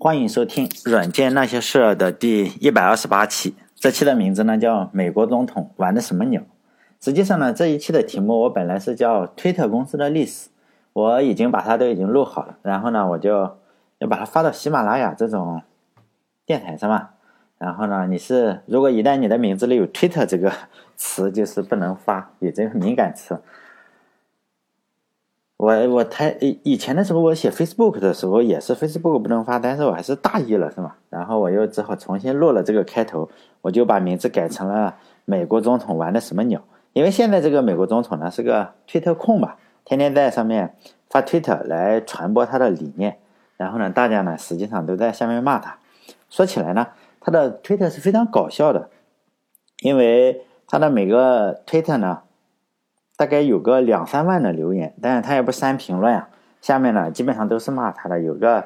欢迎收听《软件那些事儿》的第一百二十八期。这期的名字呢叫“美国总统玩的什么鸟”。实际上呢，这一期的题目我本来是叫“推特公司的历史”，我已经把它都已经录好了，然后呢，我就要把它发到喜马拉雅这种电台上嘛。然后呢，你是如果一旦你的名字里有“推特”这个词，就是不能发，也这个敏感词。我我太以以前的时候，我写 Facebook 的时候也是 Facebook 不能发，但是我还是大意了，是吗？然后我又只好重新录了这个开头，我就把名字改成了“美国总统玩的什么鸟”。因为现在这个美国总统呢是个推特控吧，天天在上面发推特来传播他的理念，然后呢，大家呢实际上都在下面骂他。说起来呢，他的推特是非常搞笑的，因为他的每个推特呢。大概有个两三万的留言，但是他也不删评论啊。下面呢，基本上都是骂他的。有个，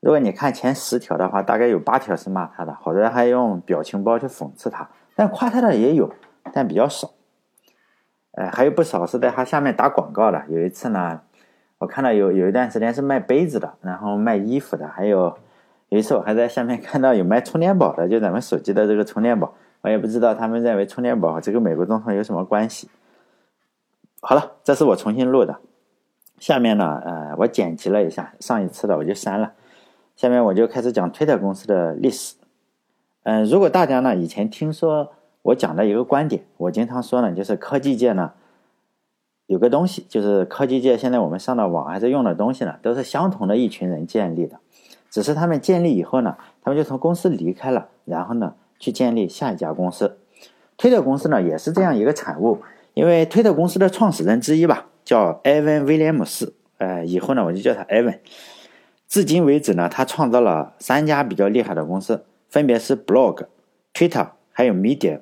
如果你看前十条的话，大概有八条是骂他的，好多人还用表情包去讽刺他。但夸他的也有，但比较少。哎，还有不少是在他下面打广告的。有一次呢，我看到有有一段时间是卖杯子的，然后卖衣服的，还有有一次我还在下面看到有卖充电宝的，就咱们手机的这个充电宝。我也不知道他们认为充电宝和这个美国总统有什么关系。好了，这是我重新录的。下面呢，呃，我剪辑了一下上一次的，我就删了。下面我就开始讲推特公司的历史。嗯，如果大家呢以前听说我讲的一个观点，我经常说呢，就是科技界呢有个东西，就是科技界现在我们上的网还是用的东西呢，都是相同的一群人建立的，只是他们建立以后呢，他们就从公司离开了，然后呢去建立下一家公司。推特公司呢也是这样一个产物。因为推特公司的创始人之一吧，叫埃文·威廉姆斯，呃，以后呢我就叫他埃文。至今为止呢，他创造了三家比较厉害的公司，分别是 Blog、Twitter 还有 Medium。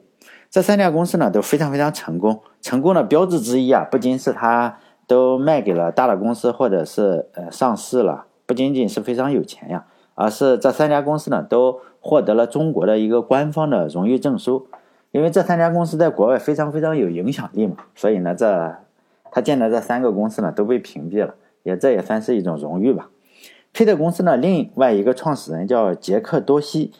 这三家公司呢都非常非常成功。成功的标志之一啊，不仅是他都卖给了大的公司或者是呃上市了，不仅仅是非常有钱呀，而是这三家公司呢都获得了中国的一个官方的荣誉证书。因为这三家公司在国外非常非常有影响力嘛，所以呢，这他建的这三个公司呢都被屏蔽了，也这也算是一种荣誉吧。推特公司呢，另外一个创始人叫杰克多西，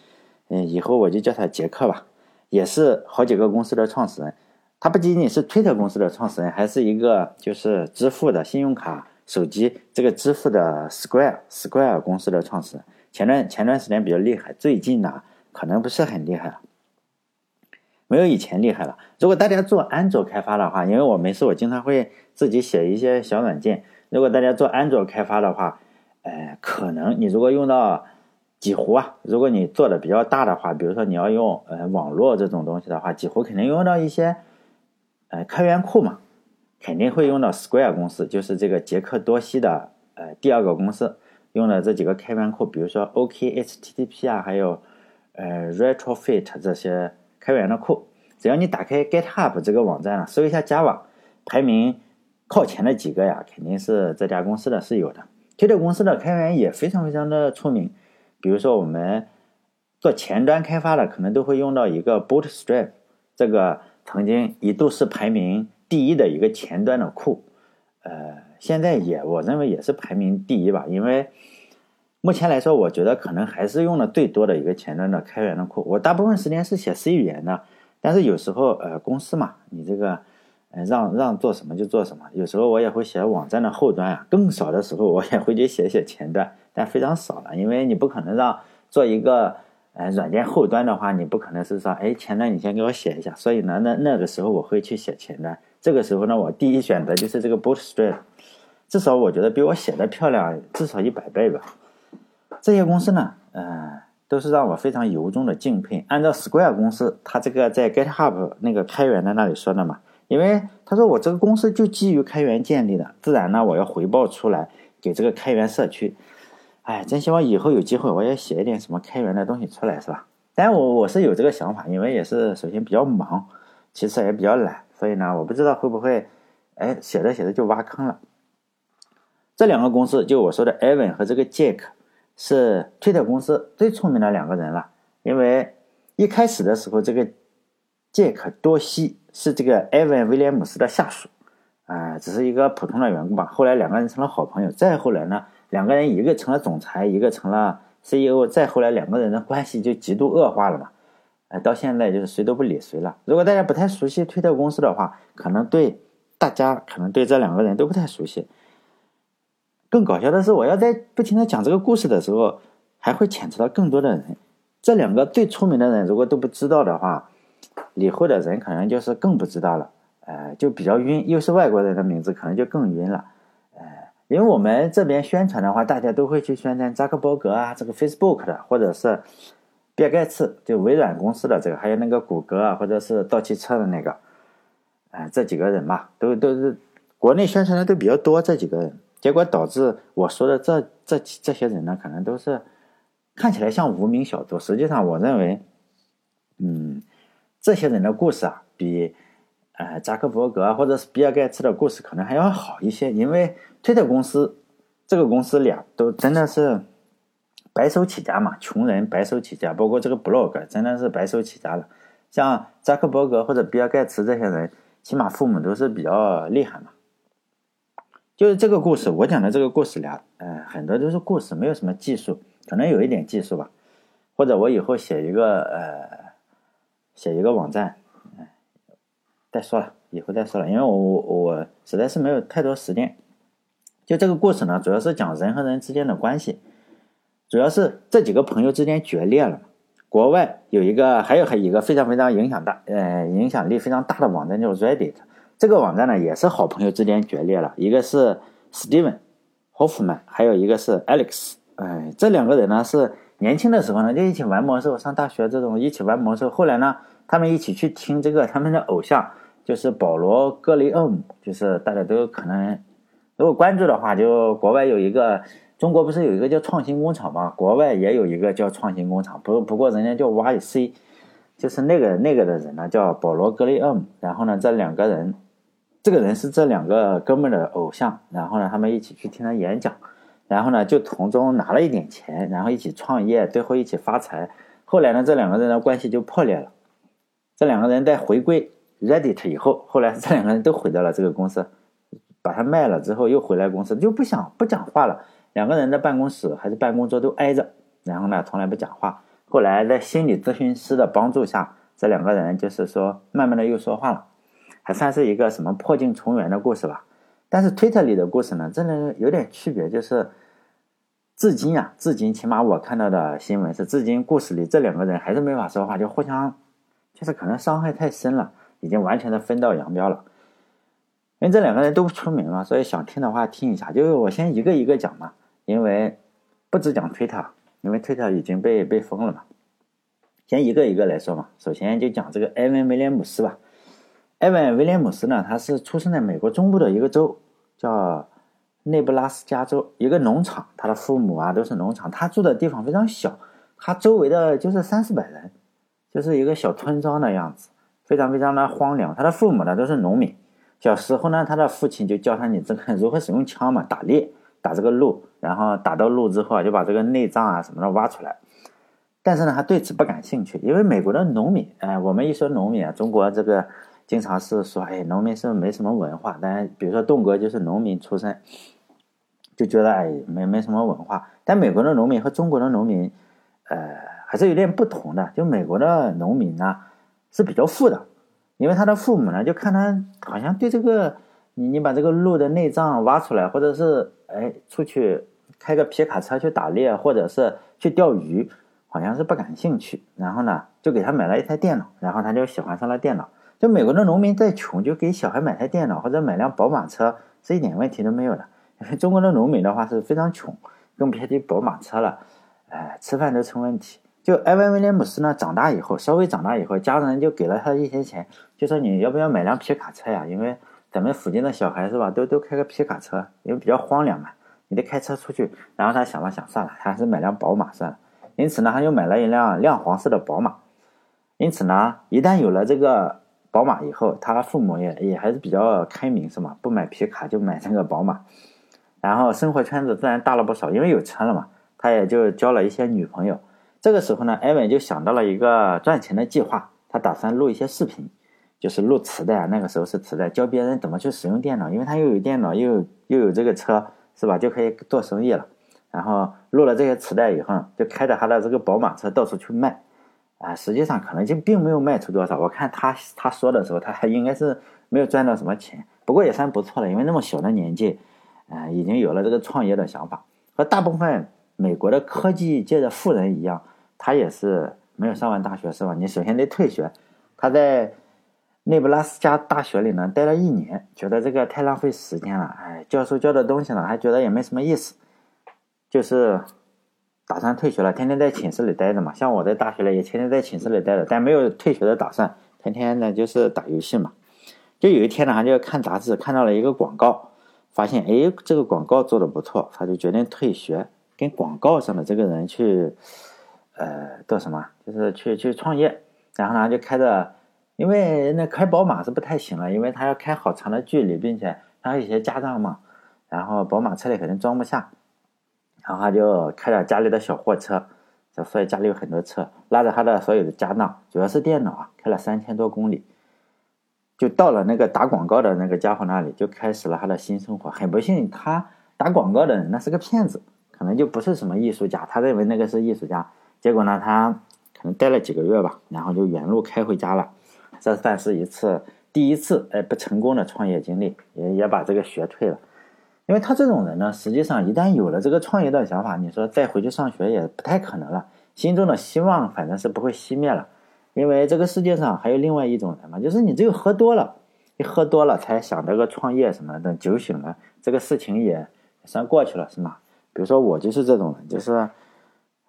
嗯，以后我就叫他杰克吧，也是好几个公司的创始人。他不仅仅是推特公司的创始人，还是一个就是支付的信用卡、手机这个支付的 Square Square 公司的创始人。前段前段时间比较厉害，最近呢可能不是很厉害了。没有以前厉害了。如果大家做安卓开发的话，因为我没事，我经常会自己写一些小软件。如果大家做安卓开发的话，呃，可能你如果用到几乎啊，如果你做的比较大的话，比如说你要用呃网络这种东西的话，几乎肯定用到一些呃开源库嘛，肯定会用到 Square 公司，就是这个杰克多西的呃第二个公司用的这几个开源库，比如说 OKHTTP 啊，还有呃 Retrofit 这些。开源的库，只要你打开 GitHub 这个网站了，搜一下 Java，排名靠前的几个呀，肯定是这家公司的是有的。推特公司的开源也非常非常的出名，比如说我们做前端开发的，可能都会用到一个 Bootstrap，这个曾经一度是排名第一的一个前端的库，呃，现在也我认为也是排名第一吧，因为。目前来说，我觉得可能还是用的最多的一个前端的开源的库。我大部分时间是写 C 语言的，但是有时候呃公司嘛，你这个呃让让做什么就做什么。有时候我也会写网站的后端啊，更少的时候我也会去写写前端，但非常少了，因为你不可能让做一个呃软件后端的话，你不可能是说哎前端你先给我写一下。所以呢，那那个时候我会去写前端。这个时候呢，我第一选择就是这个 Bootstrap，至少我觉得比我写的漂亮至少一百倍吧。这些公司呢，呃，都是让我非常由衷的敬佩。按照 Square 公司，他这个在 GitHub 那个开源的那里说的嘛，因为他说我这个公司就基于开源建立的，自然呢我要回报出来给这个开源社区。哎，真希望以后有机会我也写一点什么开源的东西出来，是吧？但我我是有这个想法，因为也是首先比较忙，其次也比较懒，所以呢，我不知道会不会，哎，写着写着就挖坑了。这两个公司，就我说的 Evan 和这个 Jack。是推特公司最聪明的两个人了，因为一开始的时候，这个杰克多西是这个埃文威廉姆斯的下属，啊，只是一个普通的员工吧。后来两个人成了好朋友，再后来呢，两个人一个成了总裁，一个成了 CEO，再后来两个人的关系就极度恶化了嘛。哎，到现在就是谁都不理谁了。如果大家不太熟悉推特公司的话，可能对大家可能对这两个人都不太熟悉。更搞笑的是，我要在不停的讲这个故事的时候，还会牵扯到更多的人。这两个最出名的人，如果都不知道的话，以后的人可能就是更不知道了。呃，就比较晕，又是外国人的名字，可能就更晕了。呃，因为我们这边宣传的话，大家都会去宣传扎克伯格啊，这个 Facebook 的，或者是比尔盖茨，就微软公司的这个，还有那个谷歌啊，或者是道奇车的那个，哎，这几个人嘛，都都是国内宣传的都比较多，这几个人。结果导致我说的这这这些人呢，可能都是看起来像无名小卒。实际上，我认为，嗯，这些人的故事啊，比呃扎克伯格或者是比尔盖茨的故事可能还要好一些。因为推特公司这个公司俩都真的是白手起家嘛，穷人白手起家。包括这个 blog 真的是白手起家了。像扎克伯格或者比尔盖茨这些人，起码父母都是比较厉害嘛。就是这个故事，我讲的这个故事俩，呃，很多都是故事，没有什么技术，可能有一点技术吧，或者我以后写一个，呃，写一个网站，嗯，再说了，以后再说了，因为我我实在是没有太多时间。就这个故事呢，主要是讲人和人之间的关系，主要是这几个朋友之间决裂了。国外有一个，还有还有一个非常非常影响大，呃，影响力非常大的网站叫 Reddit。这个网站呢，也是好朋友之间决裂了。一个是 Steven Hoffman，还有一个是 Alex。哎，这两个人呢是年轻的时候呢就一起玩魔兽，上大学这种一起玩魔兽。后来呢，他们一起去听这个他们的偶像，就是保罗·格雷厄姆，就是大家都可能如果关注的话，就国外有一个，中国不是有一个叫创新工厂吗？国外也有一个叫创新工厂，不不过人家叫 YC，就是那个那个的人呢叫保罗·格雷厄姆。然后呢，这两个人。这个人是这两个哥们的偶像，然后呢，他们一起去听他演讲，然后呢，就从中拿了一点钱，然后一起创业，最后一起发财。后来呢，这两个人的关系就破裂了。这两个人在回归 Reddit 以后，后来这两个人都回到了这个公司，把它卖了之后又回来公司，就不想不讲话了。两个人的办公室还是办公桌都挨着，然后呢，从来不讲话。后来在心理咨询师的帮助下，这两个人就是说，慢慢的又说话了。还算是一个什么破镜重圆的故事吧，但是推特里的故事呢，真的有点区别，就是至今啊，至今起码我看到的新闻是，至今故事里这两个人还是没法说话，就互相就是可能伤害太深了，已经完全的分道扬镳了。因为这两个人都不出名嘛，所以想听的话听一下，就是我先一个一个讲嘛，因为不只讲推特，因为推特已经被被封了嘛，先一个一个来说嘛。首先就讲这个埃文威廉姆斯吧。埃文·威廉姆斯呢？他是出生在美国中部的一个州，叫内布拉斯加州，一个农场。他的父母啊都是农场。他住的地方非常小，他周围的就是三四百人，就是一个小村庄的样子，非常非常的荒凉。他的父母呢都是农民。小时候呢，他的父亲就教他你这个 如何使用枪嘛，打猎，打这个鹿，然后打到鹿之后啊，就把这个内脏啊什么的挖出来。但是呢，他对此不感兴趣，因为美国的农民，哎，我们一说农民啊，中国这个。经常是说，哎，农民是没什么文化。但比如说，栋哥就是农民出身，就觉得哎，没没什么文化。但美国的农民和中国的农民，呃，还是有点不同的。就美国的农民呢，是比较富的，因为他的父母呢，就看他好像对这个，你你把这个鹿的内脏挖出来，或者是哎出去开个皮卡车去打猎，或者是去钓鱼，好像是不感兴趣。然后呢，就给他买了一台电脑，然后他就喜欢上了电脑。就美国的农民再穷，就给小孩买台电脑或者买辆宝马车是一点问题都没有的。因为中国的农民的话是非常穷，更别提宝马车了，哎，吃饭都成问题。就埃文·威廉姆斯呢，长大以后，稍微长大以后，家人就给了他一些钱，就说你要不要买辆皮卡车呀？因为咱们附近的小孩是吧，都都开个皮卡车，因为比较荒凉嘛，你得开车出去。然后他想了想，算了，还是买辆宝马算了。因此呢，他又买了一辆亮黄色的宝马。因此呢，一旦有了这个。宝马以后，他父母也也还是比较开明，是吗？不买皮卡就买这个宝马，然后生活圈子自然大了不少，因为有车了嘛。他也就交了一些女朋友。这个时候呢，艾文就想到了一个赚钱的计划，他打算录一些视频，就是录磁带。那个时候是磁带，教别人怎么去使用电脑，因为他又有电脑，又有又有这个车，是吧？就可以做生意了。然后录了这些磁带以后，就开着他的这个宝马车到处去卖，啊，实际上可能就并没有卖出多少。我看他他说的时候，他还应该是没有赚到什么钱，不过也算不错了，因为那么小的年纪，啊，已经有了这个创业的想法。和大部分美国的科技界的富人一样，他也是没有上完大学，是吧？你首先得退学。他在内布拉斯加大学里呢待了一年，觉得这个太浪费时间了，哎，教授教的东西呢，还觉得也没什么意思。就是打算退学了，天天在寝室里待着嘛。像我在大学里也天天在寝室里待着，但没有退学的打算。天天呢就是打游戏嘛。就有一天呢，他就看杂志，看到了一个广告，发现哎，这个广告做的不错，他就决定退学，跟广告上的这个人去，呃，做什么？就是去去创业。然后呢，就开着，因为那开宝马是不太行了，因为他要开好长的距离，并且他有一些家当嘛。然后宝马车里肯定装不下。然后他就开着家里的小货车，所以家里有很多车，拉着他的所有的家当，主要是电脑啊，开了三千多公里，就到了那个打广告的那个家伙那里，就开始了他的新生活。很不幸，他打广告的人那是个骗子，可能就不是什么艺术家，他认为那个是艺术家。结果呢，他可能待了几个月吧，然后就原路开回家了。这算是一次第一次哎不成功的创业经历，也也把这个学退了。因为他这种人呢，实际上一旦有了这个创业的想法，你说再回去上学也不太可能了。心中的希望反正是不会熄灭了。因为这个世界上还有另外一种人嘛，就是你只有喝多了，你喝多了才想这个创业什么的，酒醒了，这个事情也算过去了，是吗？比如说我就是这种人，就是，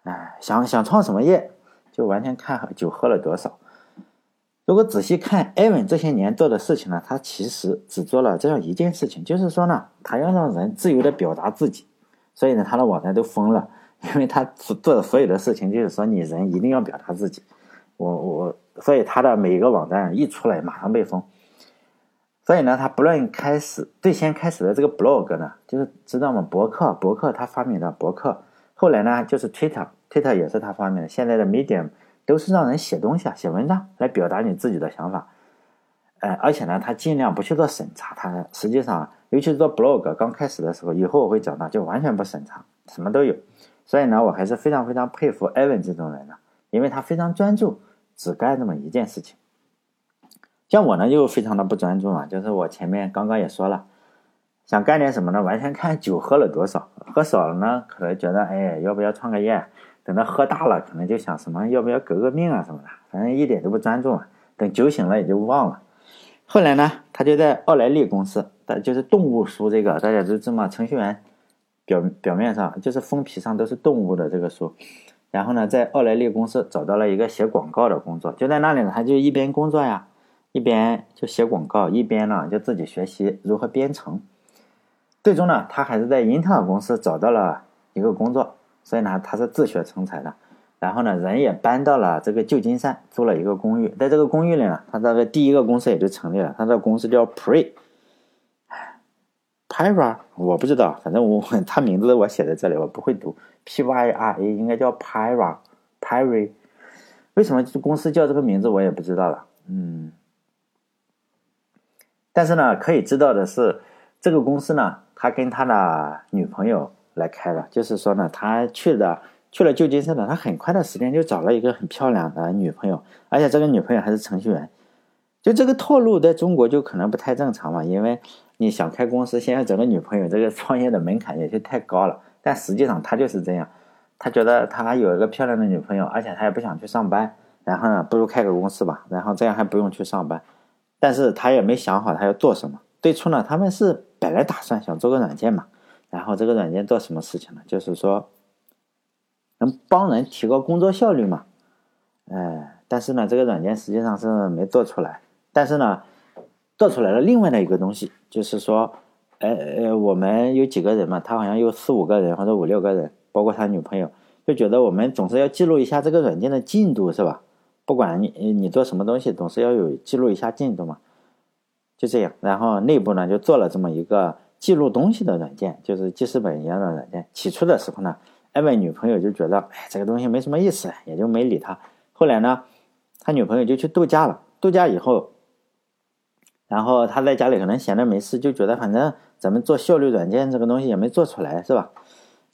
哎，想想创什么业，就完全看酒喝了多少。如果仔细看艾文这些年做的事情呢，他其实只做了这样一件事情，就是说呢，他要让人自由的表达自己，所以呢，他的网站都封了，因为他做的所有的事情就是说你人一定要表达自己。我我，所以他的每一个网站一出来马上被封。所以呢，他不论开始最先开始的这个 blog 呢，就是知道吗？博客，博客他发明的博客，后来呢就是 Twitter，Twitter 也是他发明的，现在的 Medium。都是让人写东西啊，写文章来表达你自己的想法，呃，而且呢，他尽量不去做审查。他实际上，尤其是做 blog 刚开始的时候，以后我会讲到，就完全不审查，什么都有。所以呢，我还是非常非常佩服 Evan 这种人的，因为他非常专注，只干这么一件事情。像我呢，就非常的不专注嘛，就是我前面刚刚也说了，想干点什么呢？完全看酒喝了多少，喝少了呢，可能觉得，哎，要不要创个业？等他喝大了，可能就想什么要不要革个命啊什么的，反正一点都不专注嘛。等酒醒了也就忘了。后来呢，他就在奥莱利公司，的就是动物书这个大家都知道嘛，程序员表表面上就是封皮上都是动物的这个书。然后呢，在奥莱利公司找到了一个写广告的工作，就在那里呢，他就一边工作呀，一边就写广告，一边呢就自己学习如何编程。最终呢，他还是在英特尔公司找到了一个工作。所以呢，他是自学成才的，然后呢，人也搬到了这个旧金山，租了一个公寓。在这个公寓里呢，他这个第一个公司也就成立了。他这公司叫 Pre，Pyra，我不知道，反正我 他名字我写在这里，我不会读 P Y R A，应该叫 Pyra，Pyra。为什么公司叫这个名字，我也不知道了。嗯，但是呢，可以知道的是，这个公司呢，他跟他的女朋友。来开了，就是说呢，他去的去了旧金山的，他很快的时间就找了一个很漂亮的女朋友，而且这个女朋友还是程序员。就这个套路在中国就可能不太正常嘛，因为你想开公司，先要找个女朋友，这个创业的门槛也就太高了。但实际上他就是这样，他觉得他有一个漂亮的女朋友，而且他也不想去上班，然后呢，不如开个公司吧，然后这样还不用去上班。但是他也没想好他要做什么。最初呢，他们是本来打算想做个软件嘛。然后这个软件做什么事情呢？就是说，能帮人提高工作效率嘛。哎，但是呢，这个软件实际上是没做出来。但是呢，做出来了另外的一个东西，就是说，呃呃，我们有几个人嘛，他好像有四五个人或者五六个人，包括他女朋友，就觉得我们总是要记录一下这个软件的进度，是吧？不管你你做什么东西，总是要有记录一下进度嘛。就这样，然后内部呢就做了这么一个。记录东西的软件就是记事本一样的软件。起初的时候呢，艾文女朋友就觉得，哎，这个东西没什么意思，也就没理他。后来呢，他女朋友就去度假了。度假以后，然后他在家里可能闲着没事，就觉得反正咱们做效率软件这个东西也没做出来，是吧？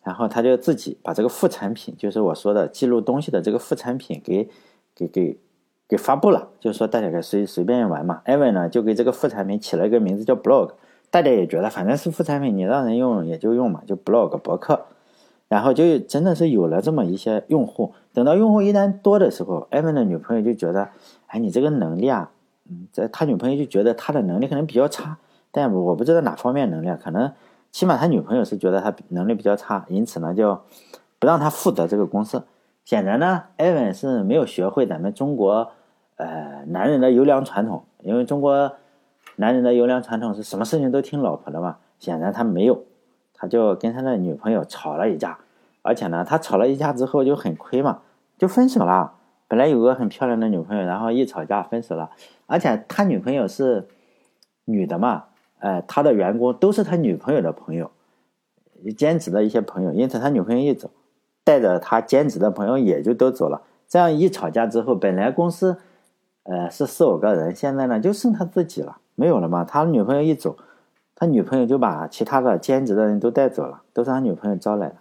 然后他就自己把这个副产品，就是我说的记录东西的这个副产品给给给给发布了，就是说大家可以随随便玩嘛。艾文呢就给这个副产品起了一个名字叫 blog，大家也觉得反正是副产品，你让人用也就用嘛，就 blog 博客。然后就真的是有了这么一些用户，等到用户一旦多的时候，艾文的女朋友就觉得，哎，你这个能力啊，嗯，这他女朋友就觉得他的能力可能比较差，但我不知道哪方面能力，可能。起码他女朋友是觉得他能力比较差，因此呢就不让他负责这个公司。显然呢，艾文是没有学会咱们中国呃男人的优良传统，因为中国男人的优良传统是什么事情都听老婆的嘛。显然他没有，他就跟他的女朋友吵了一架，而且呢，他吵了一架之后就很亏嘛，就分手了。本来有个很漂亮的女朋友，然后一吵架分手了，而且他女朋友是女的嘛。呃，他的员工都是他女朋友的朋友，兼职的一些朋友，因此他女朋友一走，带着他兼职的朋友也就都走了。这样一吵架之后，本来公司，呃是四五个人，现在呢就剩他自己了，没有了嘛。他女朋友一走，他女朋友就把其他的兼职的人都带走了，都是他女朋友招来的。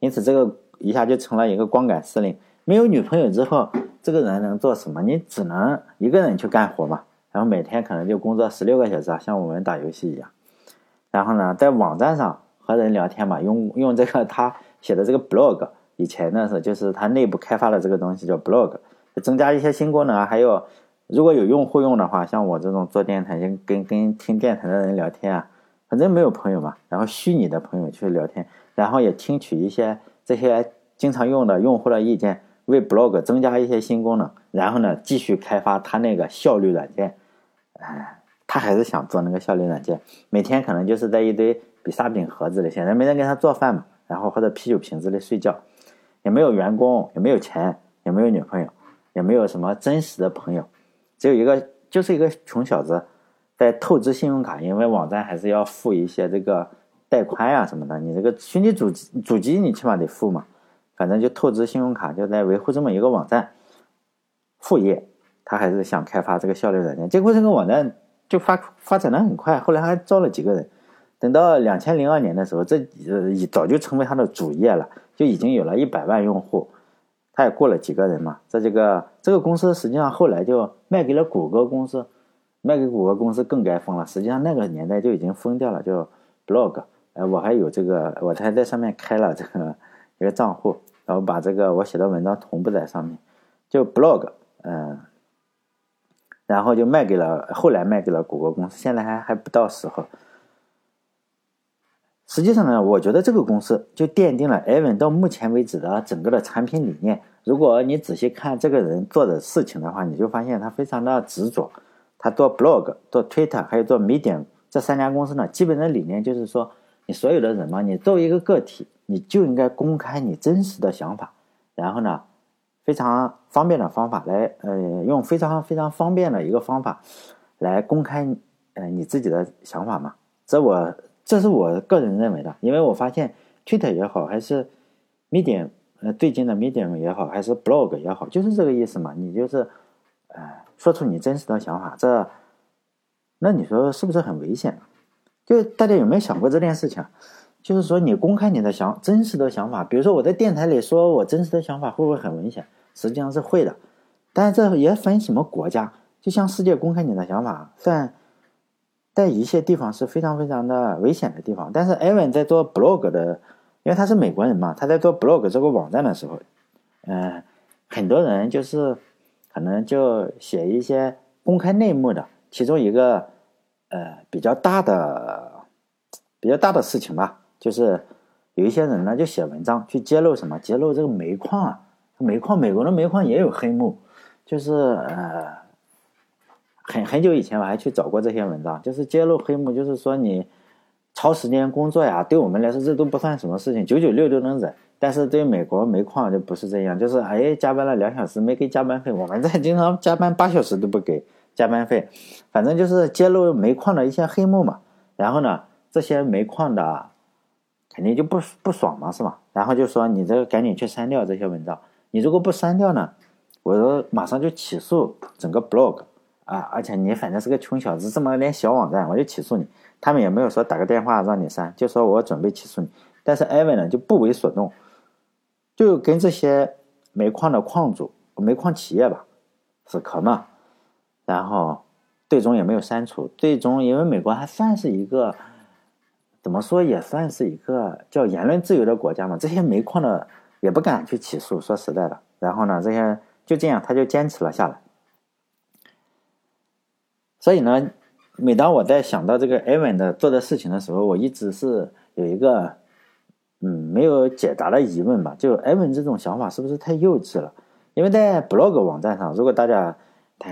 因此这个一下就成了一个光杆司令。没有女朋友之后，这个人能做什么？你只能一个人去干活嘛。然后每天可能就工作十六个小时啊，像我们打游戏一样。然后呢，在网站上和人聊天嘛，用用这个他写的这个 blog，以前呢是就是他内部开发的这个东西叫 blog，增加一些新功能啊。还有如果有用户用的话，像我这种做电台跟跟跟听电台的人聊天啊，反正没有朋友嘛，然后虚拟的朋友去聊天，然后也听取一些这些经常用的用户的意见。为 blog 增加一些新功能，然后呢，继续开发他那个效率软件。哎，他还是想做那个效率软件，每天可能就是在一堆比萨饼盒子里，现在没人给他做饭嘛，然后或者啤酒瓶子里睡觉，也没有员工，也没有钱，也没有女朋友，也没有什么真实的朋友，只有一个，就是一个穷小子在透支信用卡，因为网站还是要付一些这个带宽呀什么的，你这个虚拟主机主机你起码得付嘛。反正就透支信用卡，就在维护这么一个网站副业，他还是想开发这个效率软件。结果这个网站就发发展的很快，后来还招了几个人。等到两千零二年的时候，这呃早就成为他的主业了，就已经有了一百万用户。他也过了几个人嘛，在这个这个公司实际上后来就卖给了谷歌公司，卖给谷歌公司更该封了。实际上那个年代就已经封掉了，就 blog。哎，我还有这个，我还在上面开了这个一个账户。然后把这个我写的文章同步在上面，就 blog，嗯，然后就卖给了，后来卖给了谷歌公司，现在还还不到时候。实际上呢，我觉得这个公司就奠定了艾文到目前为止的整个的产品理念。如果你仔细看这个人做的事情的话，你就发现他非常的执着。他做 blog、做 Twitter，还有做 Medium 这三家公司呢，基本的理念就是说，你所有的人嘛，你作为一个个体。你就应该公开你真实的想法，然后呢，非常方便的方法来，呃，用非常非常方便的一个方法来公开，呃，你自己的想法嘛。这我这是我个人认为的，因为我发现 Twitter 也好，还是 Medium，呃，最近的 Medium 也好，还是 Blog 也好，就是这个意思嘛。你就是，呃，说出你真实的想法，这，那你说是不是很危险？就大家有没有想过这件事情？就是说，你公开你的想真实的想法，比如说我在电台里说我真实的想法，会不会很危险？实际上是会的，但是这也分什么国家。就像世界公开你的想法，算在一些地方是非常非常的危险的地方。但是艾文在做 blog 的，因为他是美国人嘛，他在做 blog 这个网站的时候，嗯，很多人就是可能就写一些公开内幕的，其中一个呃比较大的比较大的事情吧。就是有一些人呢，就写文章去揭露什么？揭露这个煤矿啊，煤矿，美国的煤矿也有黑幕。就是呃，很很久以前我还去找过这些文章，就是揭露黑幕，就是说你超时间工作呀，对我们来说这都不算什么事情，九九六都能忍。但是对美国煤矿就不是这样，就是哎，加班了两小时没给加班费，我们这经常加班八小时都不给加班费。反正就是揭露煤矿的一些黑幕嘛。然后呢，这些煤矿的。肯定就不不爽嘛，是吧？然后就说你这个赶紧去删掉这些文章，你如果不删掉呢，我说马上就起诉整个 blog 啊！而且你反正是个穷小子，这么点小网站，我就起诉你。他们也没有说打个电话让你删，就说我准备起诉你。但是艾文呢就不为所动，就跟这些煤矿的矿主、煤矿企业吧死磕嘛，然后最终也没有删除。最终因为美国还算是一个怎么说也算是一个叫言论自由的国家嘛，这些煤矿的也不敢去起诉。说实在的，然后呢，这些就这样他就坚持了下来。所以呢，每当我在想到这个埃文的做的事情的时候，我一直是有一个。嗯，没有解答的疑问吧？就埃文这种想法是不是太幼稚了？因为在 blog 网站上，如果大家他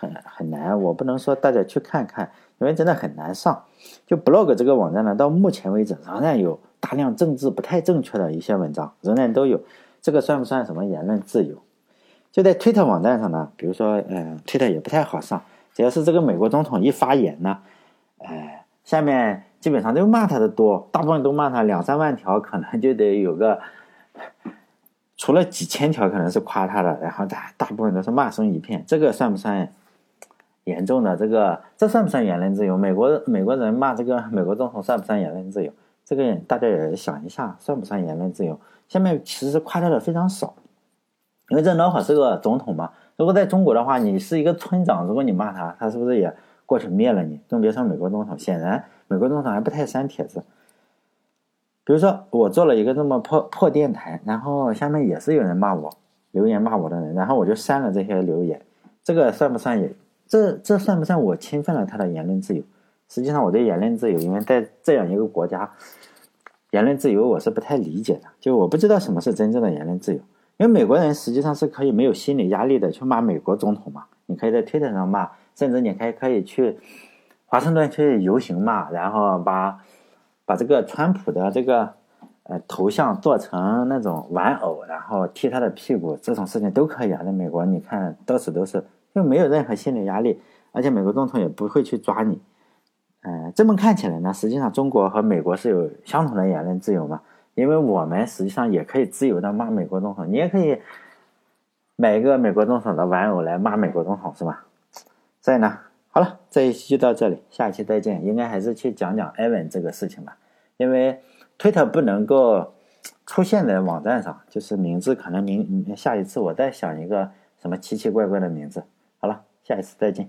很很难，我不能说大家去看看，因为真的很难上。就 blog 这个网站呢，到目前为止仍然有大量政治不太正确的一些文章，仍然都有。这个算不算什么言论自由？就在推特网站上呢，比如说，嗯，推特也不太好上，只要是这个美国总统一发言呢，哎，下面。基本上都骂他的多，大部分都骂他两三万条，可能就得有个，除了几千条可能是夸他的，然后大大部分都是骂声一片。这个算不算严重的？这个这算不算言论自由？美国美国人骂这个美国总统算不算言论自由？这个大家也想一下，算不算言论自由？下面其实夸他的非常少，因为这老好是个总统嘛。如果在中国的话，你是一个村长，如果你骂他，他是不是也过去灭了你？更别说美国总统，显然。美国总统还不太删帖子，比如说我做了一个这么破破电台，然后下面也是有人骂我，留言骂我的人，然后我就删了这些留言，这个算不算也？这这算不算我侵犯了他的言论自由？实际上我对言论自由，因为在这样一个国家，言论自由我是不太理解的，就我不知道什么是真正的言论自由，因为美国人实际上是可以没有心理压力的去骂美国总统嘛，你可以在推特上骂，甚至你还可以去。华盛顿去游行嘛，然后把把这个川普的这个呃头像做成那种玩偶，然后踢他的屁股，这种事情都可以啊。在美国，你看到处都是，就没有任何心理压力，而且美国总统也不会去抓你。嗯，这么看起来呢，实际上中国和美国是有相同的言论自由嘛，因为我们实际上也可以自由的骂美国总统，你也可以买一个美国总统的玩偶来骂美国总统，是吧？所以呢。好了，这一期就到这里，下一期再见。应该还是去讲讲艾文这个事情吧，因为推特不能够出现在网站上，就是名字可能明下一次我再想一个什么奇奇怪怪的名字。好了，下一次再见。